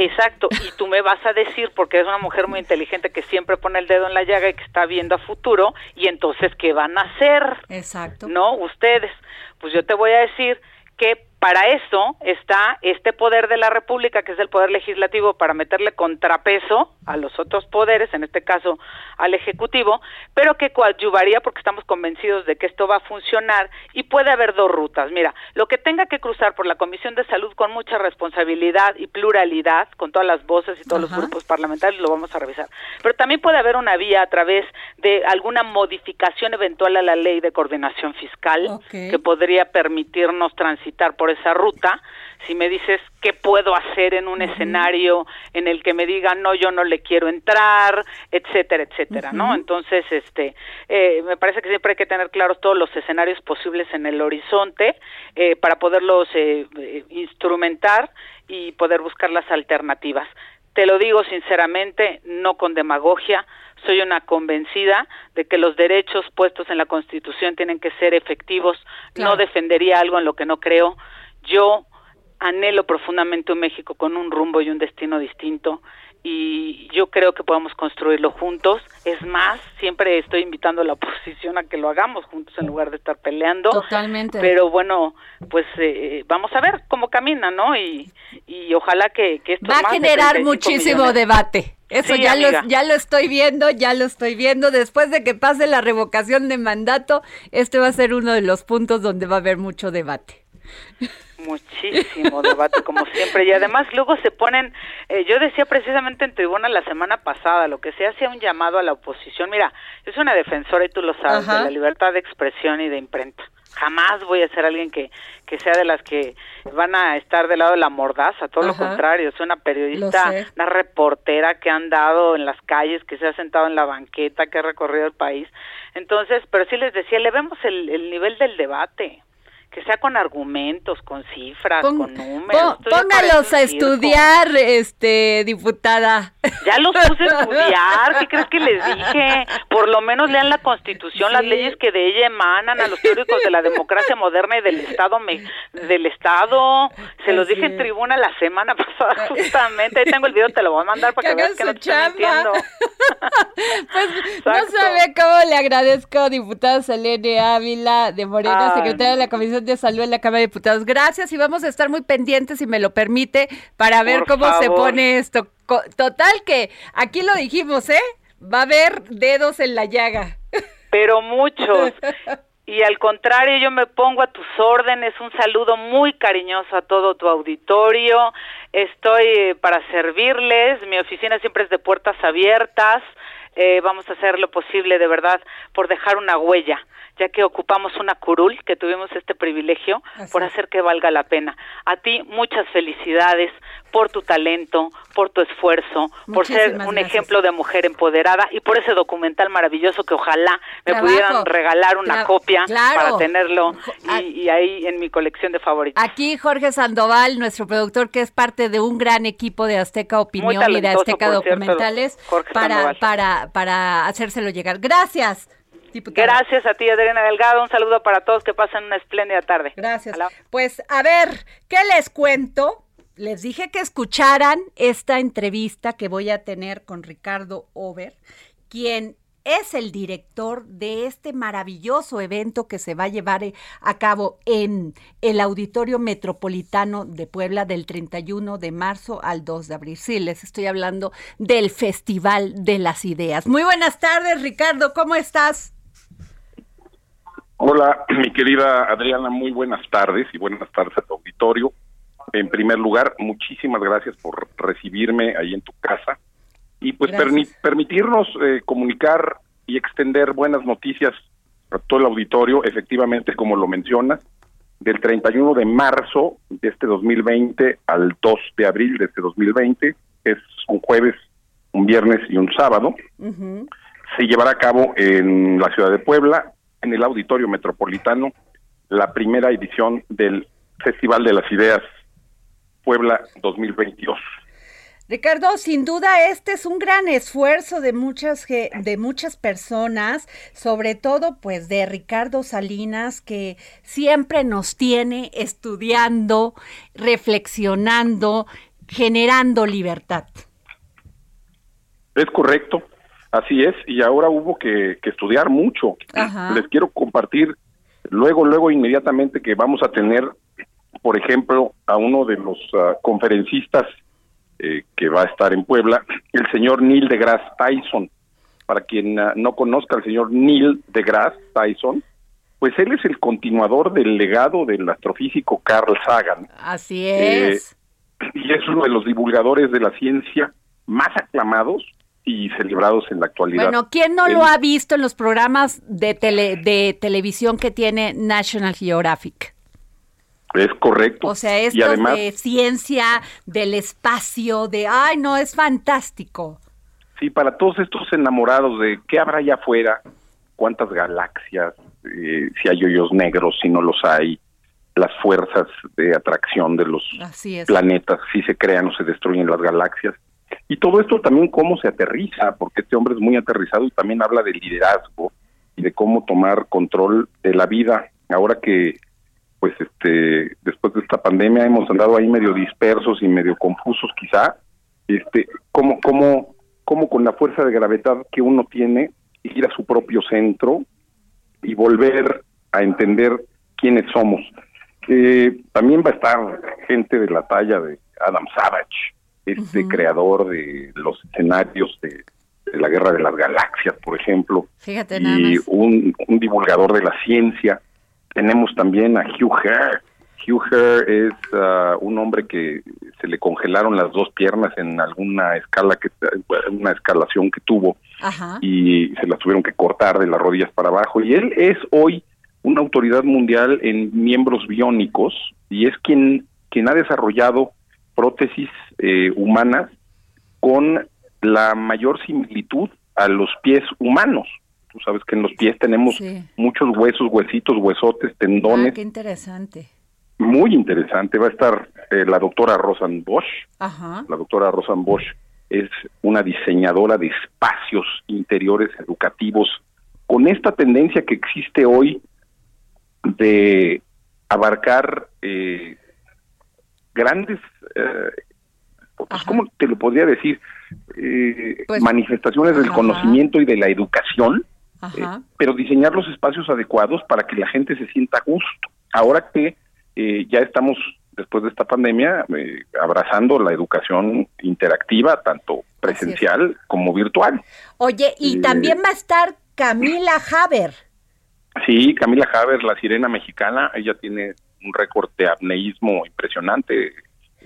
Speaker 12: Exacto, y tú me vas a decir, porque eres una mujer muy inteligente que siempre pone el dedo en la llaga y que está viendo a futuro, y entonces, ¿qué van a hacer?
Speaker 2: Exacto.
Speaker 12: No, ustedes. Pues yo te voy a decir que para eso está este poder de la República, que es el poder legislativo, para meterle contrapeso a los otros poderes, en este caso al Ejecutivo, pero que coadyuvaría porque estamos convencidos de que esto va a funcionar y puede haber dos rutas. Mira, lo que tenga que cruzar por la Comisión de Salud con mucha responsabilidad y pluralidad, con todas las voces y todos los grupos parlamentarios, lo vamos a revisar. Pero también puede haber una vía a través de alguna modificación eventual a la ley de coordinación fiscal que podría permitirnos transitar por esa ruta, si me dices qué puedo hacer en un escenario en el que me digan no yo no le quiero entrar etcétera etcétera no entonces este eh, me parece que siempre hay que tener claros todos los escenarios posibles en el horizonte eh, para poderlos eh, instrumentar y poder buscar las alternativas te lo digo sinceramente no con demagogia soy una convencida de que los derechos puestos en la Constitución tienen que ser efectivos. No defendería algo en lo que no creo. Yo anhelo profundamente un México con un rumbo y un destino distinto y yo creo que podemos construirlo juntos. Es más, siempre estoy invitando a la oposición a que lo hagamos juntos en lugar de estar peleando.
Speaker 2: Totalmente.
Speaker 12: Pero bueno, pues eh, vamos a ver cómo camina, ¿no? Y, y ojalá que, que esto
Speaker 2: va a generar muchísimo debate. Eso ya lo, ya lo estoy viendo, ya lo estoy viendo. Después de que pase la revocación de mandato, este va a ser uno de los puntos donde va a haber mucho debate.
Speaker 12: Muchísimo debate, como siempre. Y además luego se ponen, eh, yo decía precisamente en tribuna la semana pasada, lo que se hace un llamado a la oposición. Mira, es una defensora, y tú lo sabes, de la libertad de expresión y de imprenta. Jamás voy a ser alguien que, que sea de las que van a estar del lado de la mordaza, todo lo contrario, soy una periodista, una reportera que ha andado en las calles, que se ha sentado en la banqueta, que ha recorrido el país. Entonces, pero sí les decía, le vemos el, el nivel del debate que sea con argumentos, con cifras, con números.
Speaker 2: póngalos a estudiar, este diputada.
Speaker 12: Ya los puse a estudiar, ¿qué crees que les dije? Por lo menos lean la Constitución, las leyes que de ella emanan a los teóricos de la democracia moderna y del Estado del Estado. Se los dije en tribuna la semana pasada justamente. Ahí tengo el video, te lo voy a mandar para que, veas que no estoy mintiendo.
Speaker 2: pues no sabe cómo le agradezco, diputada Selene Ávila de Morena, secretaria de la Comisión de Salud en la Cámara de Diputados. Gracias y vamos a estar muy pendientes, si me lo permite, para ver cómo se pone esto. Total que aquí lo dijimos, ¿eh? Va a haber dedos en la llaga.
Speaker 12: Pero muchos. Y al contrario, yo me pongo a tus órdenes, un saludo muy cariñoso a todo tu auditorio. Estoy para servirles, mi oficina siempre es de puertas abiertas, eh, vamos a hacer lo posible de verdad por dejar una huella ya que ocupamos una curul, que tuvimos este privilegio, por hacer que valga la pena. A ti muchas felicidades por tu talento, por tu esfuerzo, por ser un ejemplo de mujer empoderada y por ese documental maravilloso que ojalá me pudieran regalar una copia para tenerlo y, ahí en mi colección de favoritos.
Speaker 2: Aquí Jorge Sandoval, nuestro productor, que es parte de un gran equipo de Azteca Opinión y de Azteca Documentales, para, para, para hacérselo llegar. Gracias.
Speaker 12: Gracias a ti, Adriana Delgado. Un saludo para todos. Que pasen una espléndida tarde.
Speaker 2: Gracias. Pues a ver, ¿qué les cuento? Les dije que escucharan esta entrevista que voy a tener con Ricardo Over, quien es el director de este maravilloso evento que se va a llevar eh, a cabo en el Auditorio Metropolitano de Puebla del 31 de marzo al 2 de abril. Sí, les estoy hablando del Festival de las Ideas. Muy buenas tardes, Ricardo, ¿cómo estás?
Speaker 13: Hola, mi querida Adriana, muy buenas tardes y buenas tardes a tu auditorio. En primer lugar, muchísimas gracias por recibirme ahí en tu casa y pues permitirnos eh, comunicar y extender buenas noticias a todo el auditorio, efectivamente, como lo mencionas, del 31 de marzo de este 2020 al 2 de abril de este 2020, es un jueves, un viernes y un sábado. Se llevará a cabo en la ciudad de Puebla, en el Auditorio Metropolitano la primera edición del Festival de las Ideas Puebla 2022.
Speaker 2: Ricardo, sin duda este es un gran esfuerzo de muchas de muchas personas, sobre todo pues de Ricardo Salinas que siempre nos tiene estudiando, reflexionando, generando libertad.
Speaker 13: Es correcto. Así es, y ahora hubo que, estudiar mucho. Les quiero compartir luego, luego, inmediatamente que vamos a tener, por ejemplo, a uno de los ah, conferencistas eh, que va a estar en Puebla, el señor Neil deGrasse Tyson. Para quien ah, no conozca al señor Neil deGrasse Tyson, pues él es el continuador del legado del astrofísico Carl Sagan.
Speaker 2: Así es.
Speaker 13: Eh, y es uno de los divulgadores de la ciencia más aclamados y celebrados en la actualidad.
Speaker 2: Bueno, ¿quién no lo ha visto en los programas de, tele, de televisión que tiene National Geographic?
Speaker 13: Es correcto.
Speaker 2: O sea, esto de ciencia, del espacio, de, ay, no, es fantástico.
Speaker 13: Sí, para todos estos enamorados de qué habrá allá afuera, cuántas galaxias, eh, si hay hoyos negros, si no los hay, las fuerzas de atracción de los planetas, si se crean o se destruyen las galaxias. Y todo esto también cómo se aterriza, porque este hombre es muy aterrizado y también habla de liderazgo y de cómo tomar control de la vida. Ahora que, pues, este, después de esta pandemia hemos andado ahí medio dispersos y medio confusos quizá, este, cómo, cómo, cómo con la fuerza de gravedad que uno tiene, ir a su propio centro y volver a entender quiénes somos. Eh, también va a estar gente de la talla de Adam Savage, este creador de los escenarios de, la Guerra de las Galaxias, por ejemplo, y Un, divulgador de la ciencia. Tenemos también a Hugh Herr. Hugh Herr es uh, un hombre que se le congelaron las dos piernas en alguna escala que una escalación que tuvo y se las tuvieron que cortar de las rodillas para abajo y él es hoy una autoridad mundial en miembros biónicos y es quien quien ha desarrollado prótesis eh, humanas con la mayor similitud a los pies humanos. Tú sabes que en los pies tenemos muchos huesos, huesitos, huesotes, tendones.
Speaker 2: Ah, qué interesante.
Speaker 13: Muy interesante. Va a estar eh, la doctora Rosan Bosch.
Speaker 2: Ajá.
Speaker 13: La doctora Rosan Bosch es una diseñadora de espacios interiores educativos con esta tendencia que existe hoy de abarcar eh, grandes, eh, pues, ¿cómo te lo podría decir? Eh, pues, manifestaciones del conocimiento y de la educación, eh, pero diseñar los espacios adecuados para que la gente se sienta a gusto. Ahora que eh, ya estamos, después de esta pandemia, abrazando la educación interactiva, tanto presencial como virtual.
Speaker 2: Oye, y también va a estar Camila Haber.
Speaker 13: Sí, Camila Haber, la sirena mexicana, ella tiene un récord de apneísmo impresionante.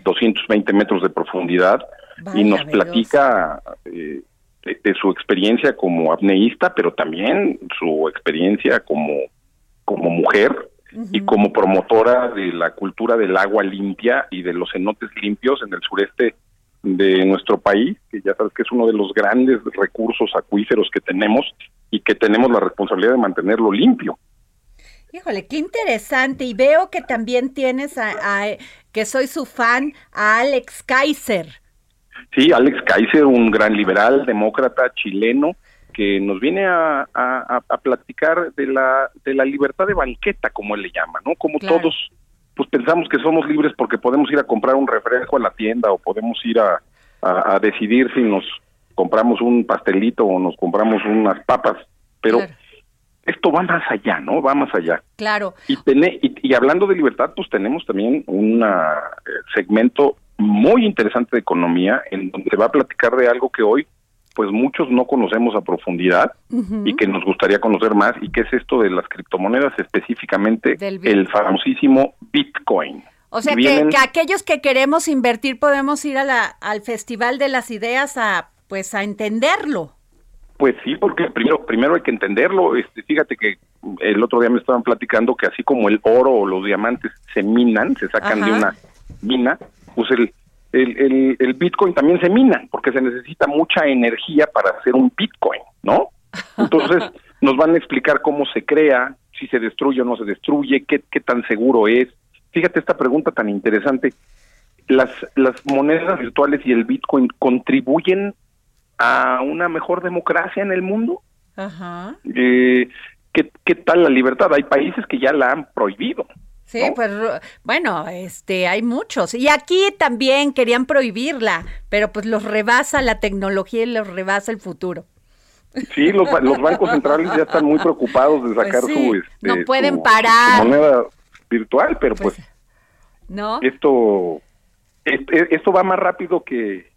Speaker 13: 220 metros de profundidad y nos platica eh, de, su experiencia como apneísta, pero también su experiencia como, como mujer y como promotora de la cultura del agua limpia y de los cenotes limpios en el sureste de nuestro país, que ya sabes que es uno de los grandes recursos acuíferos que tenemos y que tenemos la responsabilidad de mantenerlo limpio.
Speaker 2: Híjole, qué interesante. Y veo que también tienes, a, que soy su fan, a Alex Kaiser.
Speaker 13: Sí, Alex Kaiser, un gran liberal, demócrata chileno, que nos viene a, a, platicar de la, de la libertad de banqueta, como él le llama, ¿no? Como todos, pues pensamos que somos libres porque podemos ir a comprar un refresco a la tienda o podemos ir a, a, decidir si nos compramos un pastelito o nos compramos unas papas, pero esto va más allá, ¿no? Va más allá.
Speaker 2: Claro.
Speaker 13: Y, y, hablando de libertad, pues tenemos también un eh, segmento muy interesante de economía en donde se va a platicar de algo que hoy pues muchos no conocemos a profundidad y que nos gustaría conocer más y que es esto de las criptomonedas específicamente el famosísimo Bitcoin.
Speaker 2: O sea que, aquellos que queremos invertir podemos ir a la, al Festival de las Ideas a pues a entenderlo.
Speaker 13: Pues sí, porque primero primero hay que entenderlo. Este, fíjate que el otro día me estaban platicando que así como el oro o los diamantes se minan, se sacan de una mina, pues el, el, el, Bitcoin también se mina, porque se necesita mucha energía para hacer un Bitcoin, ¿no? Entonces nos van a explicar cómo se crea, si se destruye o no se destruye, qué, qué tan seguro es. Fíjate esta pregunta tan interesante. Las, las monedas virtuales y el Bitcoin contribuyen a una mejor democracia en el mundo.
Speaker 2: Ajá.
Speaker 13: Eh, ¿qué, ¿Qué tal la libertad? Hay países que ya la han prohibido.
Speaker 2: Sí, pues bueno, este, hay muchos. Y aquí también querían prohibirla, pero pues los rebasa la tecnología y los rebasa el futuro.
Speaker 13: Sí, los, bancos centrales ya están muy preocupados de pues sacar su, este,
Speaker 2: no pueden parar.
Speaker 13: moneda virtual, pero pues, pues
Speaker 2: no.
Speaker 13: Esto, esto va más rápido que,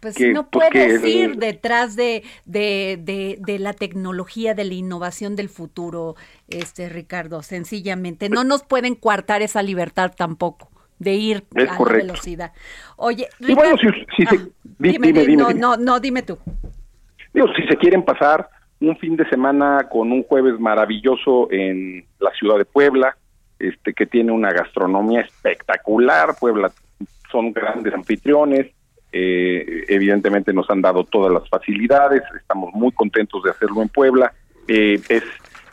Speaker 2: pues no pues, puedes ir detrás de, de, de, la tecnología, de la innovación del futuro, este Ricardo, sencillamente. No nos pueden coartar esa libertad tampoco de ir a la velocidad. Oye,
Speaker 13: Ricardo, si, ah, dime, dime,
Speaker 2: no, no, no, dime tú.
Speaker 13: Digo, si se quieren pasar un fin de semana con un jueves maravilloso en la ciudad de Puebla, este que tiene una gastronomía espectacular, Puebla son grandes anfitriones, eh, evidentemente nos han dado todas las facilidades, estamos muy contentos de hacerlo en Puebla. Eh, es,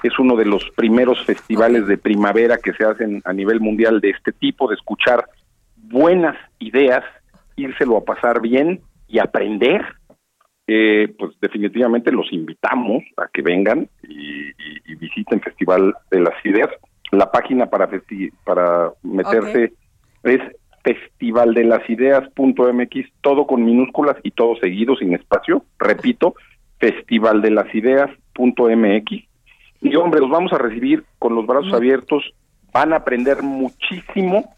Speaker 13: es uno de los primeros festivales de primavera que se hacen a nivel mundial de este tipo, de escuchar buenas ideas, írselo a pasar bien y aprender. Eh, pues definitivamente los invitamos a que vengan y, visiten Festival de las Ideas. La página para, para meterse es festivaldelasideas.mx, todo con minúsculas y todo seguido, sin espacio. Repito, festivaldelasideas.mx. Y hombre, los vamos a recibir con los brazos abiertos, van a aprender muchísimo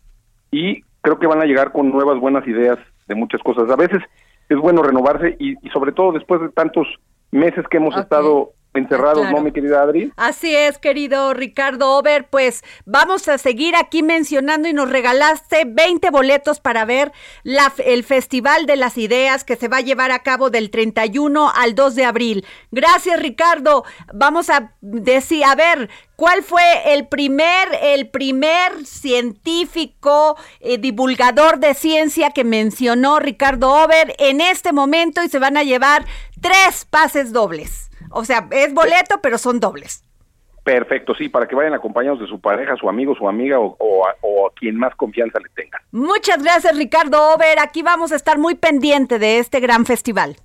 Speaker 13: y creo que van a llegar con nuevas buenas ideas de muchas cosas. A veces es bueno renovarse y, sobre todo después de tantos meses que hemos estado encerrados, ¿no, mi querida Adri?
Speaker 2: Así es, querido Ricardo Over, pues vamos a seguir aquí mencionando y nos regalaste 20 boletos para ver la, el Festival de las Ideas que se va a llevar a cabo del 31 al 2 de abril. Gracias, Ricardo. Vamos a decir, a ver, ¿Cuál fue el primer, el primer científico eh, divulgador de ciencia que mencionó Ricardo Over en este momento y se van a llevar tres pases dobles? O sea, es boleto, pero son dobles.
Speaker 13: Perfecto, sí, para que vayan acompañados de su pareja, su amigo, su amiga o, o, a quien más confianza le tenga.
Speaker 2: Muchas gracias, Ricardo Over. Aquí vamos a estar muy pendiente de este gran festival.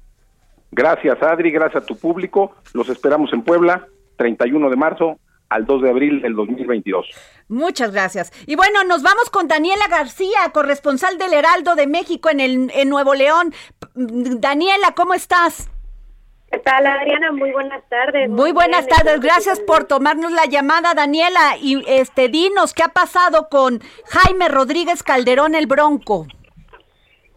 Speaker 13: Gracias, Adri. Gracias a tu público. Los esperamos en Puebla, 31 de marzo al 2 de abril del 2022.
Speaker 2: Muchas gracias. Y bueno, nos vamos con Daniela García, corresponsal del Heraldo de México en, el, en Nuevo León. Daniela, ¿cómo estás?
Speaker 14: ¿Qué tal, Adriana? Muy buenas tardes.
Speaker 2: Muy, buenas tardes. Gracias por tomarnos la llamada, Daniela. Y este, dinos, ¿qué ha pasado con Jaime Rodríguez Calderón el Bronco?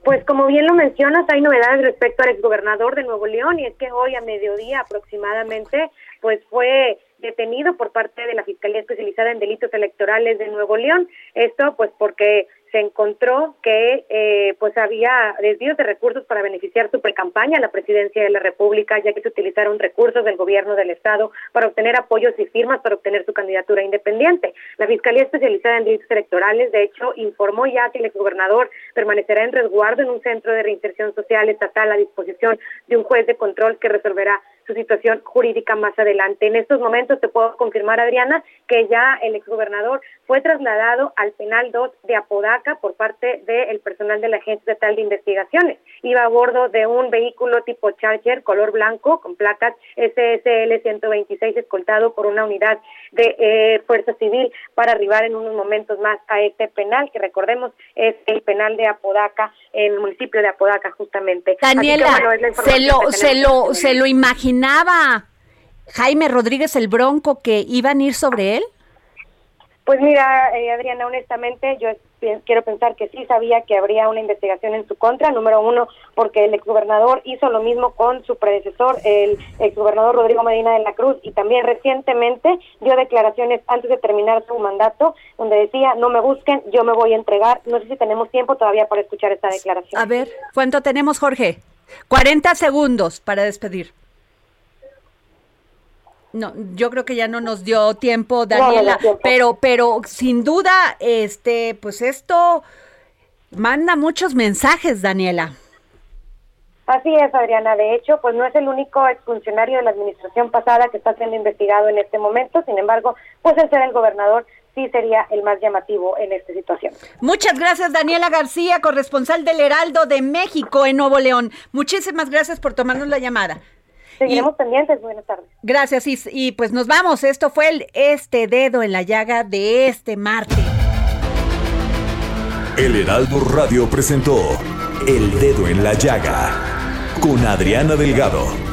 Speaker 14: Pues como bien lo mencionas, hay novedades respecto al exgobernador de Nuevo León y es que hoy a mediodía aproximadamente, pues fue detenido por parte de la Fiscalía Especializada en Delitos Electorales de Nuevo León. Esto pues porque se encontró que eh, pues había desvíos de recursos para beneficiar su precampaña a la presidencia de la República, ya que se utilizaron recursos del gobierno del Estado para obtener apoyos y firmas para obtener su candidatura independiente. La Fiscalía Especializada en Delitos Electorales, de hecho, informó ya que el exgobernador permanecerá en resguardo en un centro de reinserción social estatal a disposición de un juez de control que resolverá su situación jurídica más adelante. En estos momentos te puedo confirmar, Adriana, que ya el exgobernador fue trasladado al penal 2 de Apodaca por parte del personal de la Agencia Estatal de Investigaciones. Iba a bordo de un vehículo tipo Charger color blanco con placas SSL 126 escoltado por una unidad de eh, Fuerza Civil para arribar en unos momentos más a este penal, que recordemos es el penal de Apodaca, en el municipio de Apodaca justamente.
Speaker 2: Daniela, se lo, se lo, se lo imaginaba Jaime Rodríguez el Bronco que iban a ir sobre él.
Speaker 14: Pues mira, eh, Adriana, honestamente, yo quiero pensar que sí sabía que habría una investigación en su contra. Número uno, porque el exgobernador hizo lo mismo con su predecesor, el exgobernador Rodrigo Medina de la Cruz, y también recientemente dio declaraciones antes de terminar su mandato, donde decía, no me busquen, yo me voy a entregar. No sé si tenemos tiempo todavía para escuchar esta declaración.
Speaker 2: A ver, ¿cuánto tenemos, Jorge? 40 segundos para despedir. No, yo creo que ya no nos dio tiempo, Daniela, pero pero sin duda este pues esto manda muchos mensajes, Daniela.
Speaker 14: Así es, Adriana. De hecho, pues no es el único exfuncionario de la administración pasada que está siendo investigado en este momento. Sin embargo, pues el ser el gobernador sí sería el más llamativo en esta situación.
Speaker 2: Muchas gracias, Daniela García, corresponsal del Heraldo de México en Nuevo León. Muchísimas gracias por tomarnos la llamada.
Speaker 14: Seguiremos pendientes. Buenas tardes.
Speaker 2: Gracias. Y, y pues nos vamos. Esto fue el Este Dedo en la Llaga de este martes.
Speaker 6: El Heraldo Radio presentó El Dedo en la Llaga con Adriana Delgado.